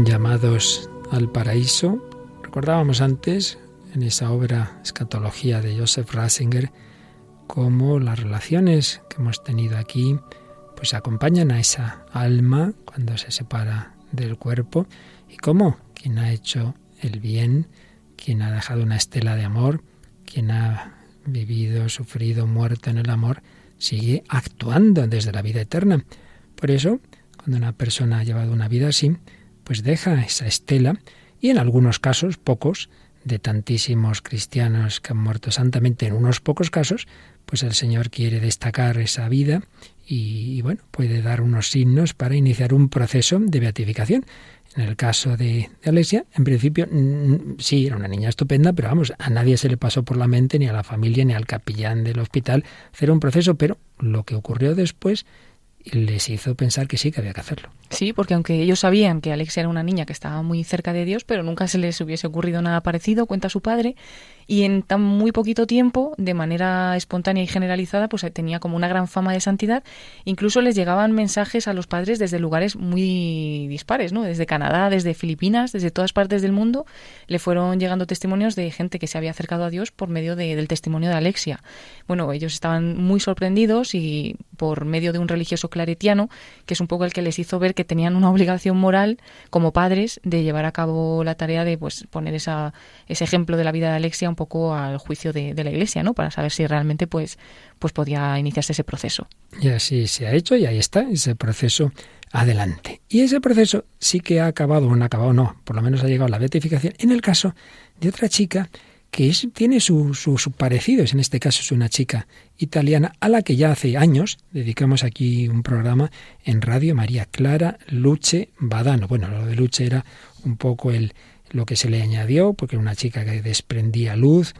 Llamados al paraíso. Recordábamos antes en esa obra Escatología de Joseph Ratzinger cómo las relaciones que hemos tenido aquí pues acompañan a esa alma cuando se separa del cuerpo y cómo quien ha hecho el bien, quien ha dejado una estela de amor, quien ha vivido, sufrido, muerto en el amor, sigue actuando desde la vida eterna. Por eso, cuando una persona ha llevado una vida así, pues deja esa estela y en algunos casos, pocos, de tantísimos cristianos que han muerto santamente, en unos pocos casos, pues el Señor quiere destacar esa vida y, bueno, puede dar unos signos para iniciar un proceso de beatificación. En el caso de, de Alexia, en principio, sí, era una niña estupenda, pero vamos, a nadie se le pasó por la mente, ni a la familia, ni al capellán del hospital, hacer un proceso, pero lo que ocurrió después les hizo pensar que sí, que había que hacerlo. Sí, porque aunque ellos sabían que Alexia era una niña que estaba muy cerca de Dios, pero nunca se les hubiese ocurrido nada parecido, cuenta su padre, y en tan muy poquito tiempo, de manera espontánea y generalizada, pues tenía como una gran fama de santidad. Incluso les llegaban mensajes a los padres desde lugares muy dispares, ¿no? Desde Canadá, desde Filipinas, desde todas partes del mundo, le fueron llegando testimonios de gente que se había acercado a Dios por medio del testimonio de Alexia. Bueno, ellos estaban muy sorprendidos y por medio de un religioso claretiano, que es un poco el que les hizo ver que tenían una obligación moral como padres de llevar a cabo la tarea de pues poner esa, ese ejemplo de la vida de Alexia un poco al juicio de, la Iglesia, ¿no? Para saber si realmente pues, pues podía iniciarse ese proceso. Y así se ha hecho y ahí está ese proceso adelante. Y ese proceso sí que ha acabado, o no ha acabado, no, por lo menos ha llegado a la beatificación en el caso de otra chica que tiene sus su, parecidos, en este caso es una chica italiana a la que ya hace años dedicamos aquí un programa en radio, María Clara Luce Badano. Bueno, lo de Luce era un poco el, lo que se le añadió, porque era una chica que desprendía luz,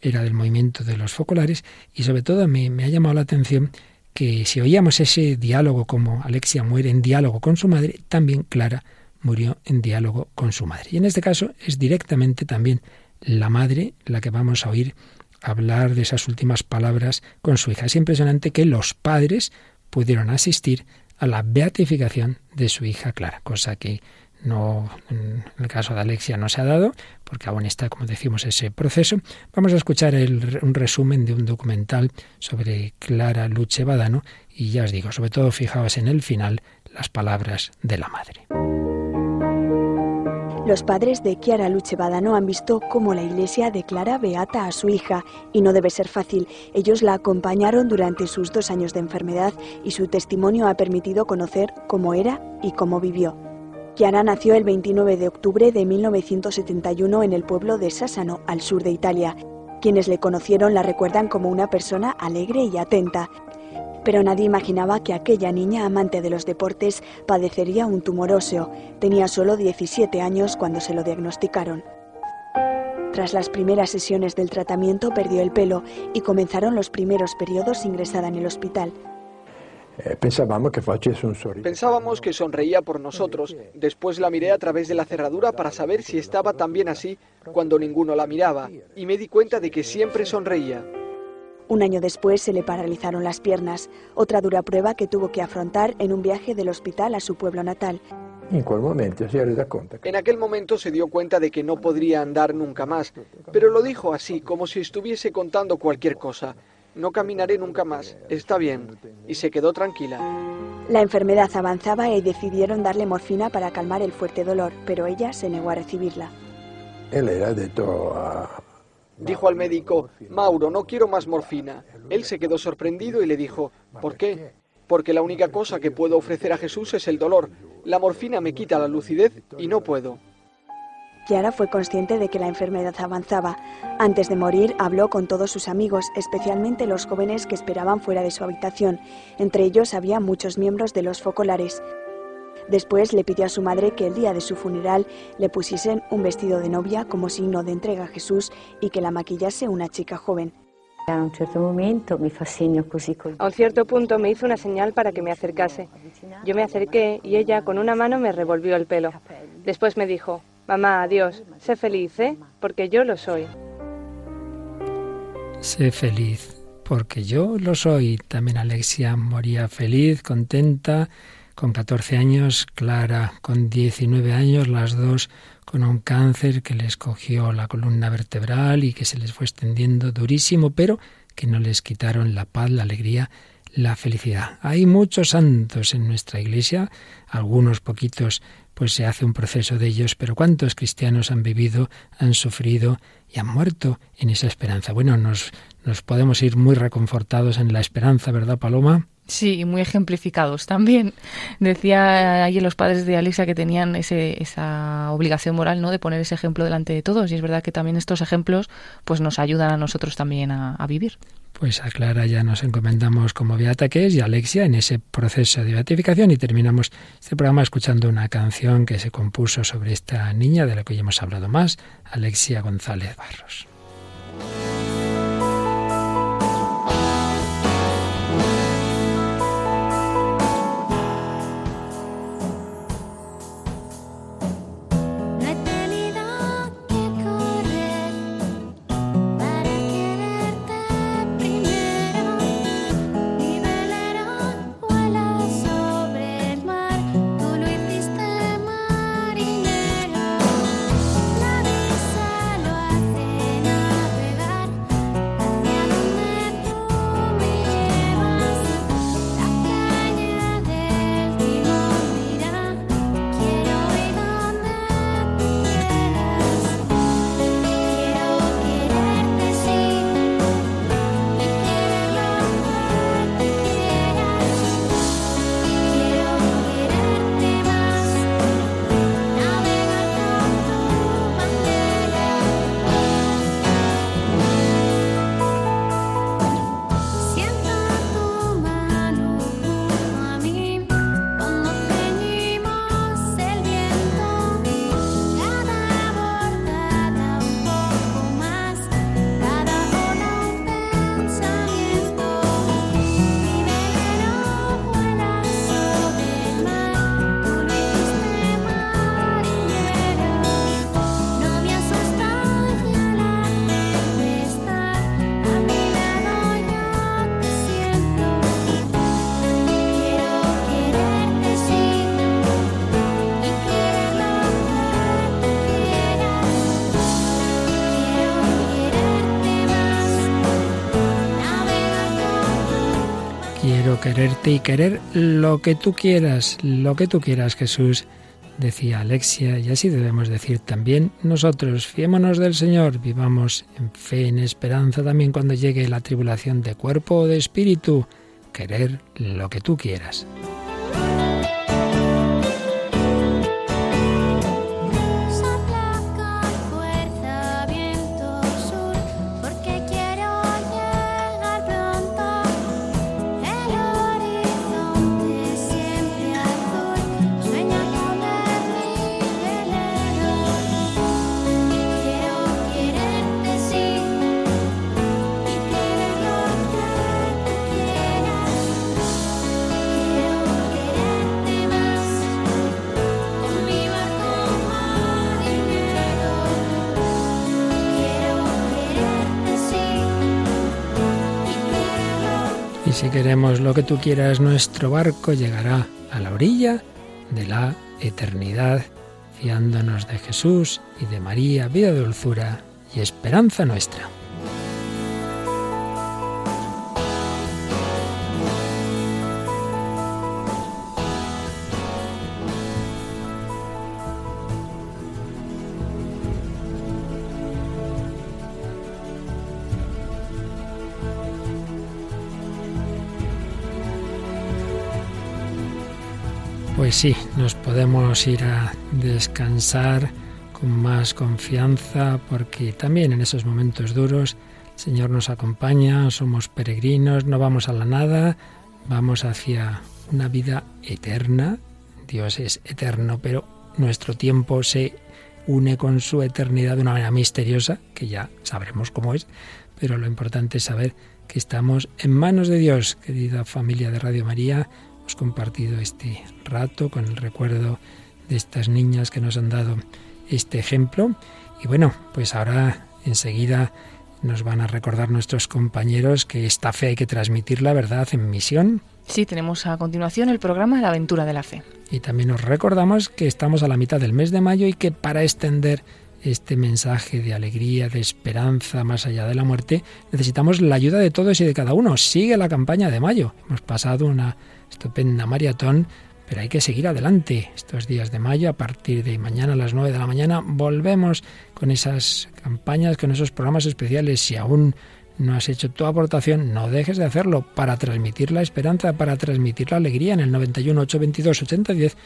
era del movimiento de los focolares, y sobre todo me, me ha llamado la atención que si oíamos ese diálogo como Alexia muere en diálogo con su madre, también Clara murió en diálogo con su madre. Y en este caso es directamente también la madre la que vamos a oír hablar de esas últimas palabras con su hija. Es impresionante que los padres pudieron asistir a la beatificación de su hija Clara, cosa que no en el caso de Alexia no se ha dado, porque aún está, como decimos, ese proceso. Vamos a escuchar un resumen de un documental sobre Clara Luche Badano y ya os digo, sobre todo fijaos en el final las palabras de la madre. Los padres de Chiara Luce Badano han visto cómo la iglesia declara beata a su hija y no debe ser fácil. Ellos la acompañaron durante sus dos años de enfermedad y su testimonio ha permitido conocer cómo era y cómo vivió. Chiara nació el 29 de octubre de 1971 en el pueblo de Sassano, al sur de Italia. Quienes le conocieron la recuerdan como una persona alegre y atenta pero nadie imaginaba que aquella niña amante de los deportes padecería un tumor óseo. Tenía solo 17 años cuando se lo diagnosticaron. Tras las primeras sesiones del tratamiento perdió el pelo y comenzaron los primeros periodos ingresada en el hospital. Eh, pensábamos que Pensábamos que sonreía por nosotros. Después la miré a través de la cerradura para saber si estaba también así cuando ninguno la miraba y me di cuenta de que siempre sonreía. Un año después se le paralizaron las piernas, otra dura prueba que tuvo que afrontar en un viaje del hospital a su pueblo natal. En aquel momento se dio cuenta de que no podría andar nunca más, pero lo dijo así, como si estuviese contando cualquier cosa. No caminaré nunca más, está bien, y se quedó tranquila. La enfermedad avanzaba y decidieron darle morfina para calmar el fuerte dolor, pero ella se negó a recibirla. Él era de todo Dijo al médico, Mauro, no quiero más morfina. Él se quedó sorprendido y le dijo, ¿por qué? Porque la única cosa que puedo ofrecer a Jesús es el dolor. La morfina me quita la lucidez y no puedo. Kiara fue consciente de que la enfermedad avanzaba. Antes de morir habló con todos sus amigos, especialmente los jóvenes que esperaban fuera de su habitación. Entre ellos había muchos miembros de los focolares. Después le pidió a su madre que el día de su funeral le pusiesen un vestido de novia como signo de entrega a Jesús y que la maquillase una chica joven. A un cierto momento me A un cierto punto me hizo una señal para que me acercase. Yo me acerqué y ella con una mano me revolvió el pelo. Después me dijo, mamá, adiós, sé feliz, ¿eh? Porque yo lo soy. Sé feliz, porque yo lo soy. También Alexia moría feliz, contenta con 14 años, Clara con 19 años, las dos con un cáncer que les cogió la columna vertebral y que se les fue extendiendo durísimo, pero que no les quitaron la paz, la alegría, la felicidad. Hay muchos santos en nuestra iglesia, algunos poquitos pues se hace un proceso de ellos, pero ¿cuántos cristianos han vivido, han sufrido y han muerto en esa esperanza? Bueno, nos, nos podemos ir muy reconfortados en la esperanza, ¿verdad, Paloma? Sí, muy ejemplificados también. Decía allí los padres de Alexia que tenían ese, esa obligación moral, ¿no? De poner ese ejemplo delante de todos. Y es verdad que también estos ejemplos, pues nos ayudan a nosotros también a, vivir. Pues a Clara ya nos encomendamos como beata y a Alexia en ese proceso de beatificación y terminamos este programa escuchando una canción que se compuso sobre esta niña de la que hoy hemos hablado más, Alexia González Barros. Quererte y querer lo que tú quieras, lo que tú quieras, Jesús, decía Alexia, y así debemos decir también nosotros, fiémonos del Señor, vivamos en fe, en esperanza también cuando llegue la tribulación de cuerpo o de espíritu, querer lo que tú quieras. Queremos lo que tú quieras, nuestro barco llegará a la orilla de la eternidad, fiándonos de Jesús y de María, vida, dulzura y esperanza nuestra. Pues sí, nos podemos ir a descansar con más confianza porque también en esos momentos duros el Señor nos acompaña, somos peregrinos, no vamos a la nada, vamos hacia una vida eterna. Dios es eterno, pero nuestro tiempo se une con su eternidad de una manera misteriosa, que ya sabremos cómo es, pero lo importante es saber que estamos en manos de Dios, querida familia de Radio María, compartido este rato con el recuerdo de estas niñas que nos han dado este ejemplo. Y bueno, pues ahora enseguida nos van a recordar nuestros compañeros que esta fe hay que transmitirla, ¿verdad?, en misión. Sí, tenemos a continuación el programa La aventura de la fe. Y también nos recordamos que estamos a la mitad del mes de mayo y que para extender este mensaje de alegría, de esperanza más allá de la muerte, necesitamos la ayuda de todos y de cada uno. Sigue la campaña de mayo. Hemos pasado una estupenda maratón, pero hay que seguir adelante estos días de mayo. A partir de mañana a las 9 de la mañana volvemos con esas campañas, con esos programas especiales. Si aún no has hecho tu aportación, no dejes de hacerlo para transmitir la esperanza, para transmitir la alegría en el 91 822 8010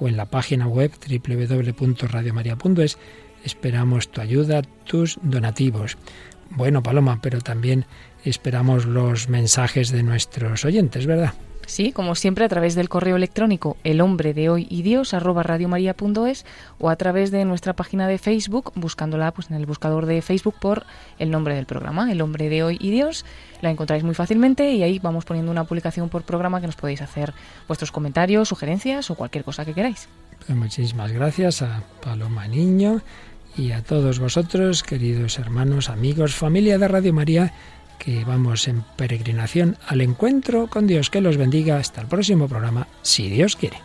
o en la página web www.radiomaria.es. Esperamos tu ayuda, tus donativos. Bueno, Paloma, pero también esperamos los mensajes de nuestros oyentes, ¿verdad? Sí, como siempre a través del correo electrónico el hombre de hoy y Dios arroba o a través de nuestra página de Facebook buscándola pues en el buscador de Facebook por el nombre del programa, el hombre de hoy y Dios. La encontráis muy fácilmente y ahí vamos poniendo una publicación por programa que nos podéis hacer vuestros comentarios, sugerencias o cualquier cosa que queráis. Pues muchísimas gracias a Paloma Niño y a todos vosotros, queridos hermanos, amigos, familia de Radio María que vamos en peregrinación al encuentro con Dios. Que los bendiga. Hasta el próximo programa, si Dios quiere.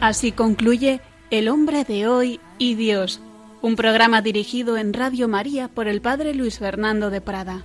Así concluye El hombre de hoy y Dios, un programa dirigido en Radio María por el Padre Luis Fernando de Prada.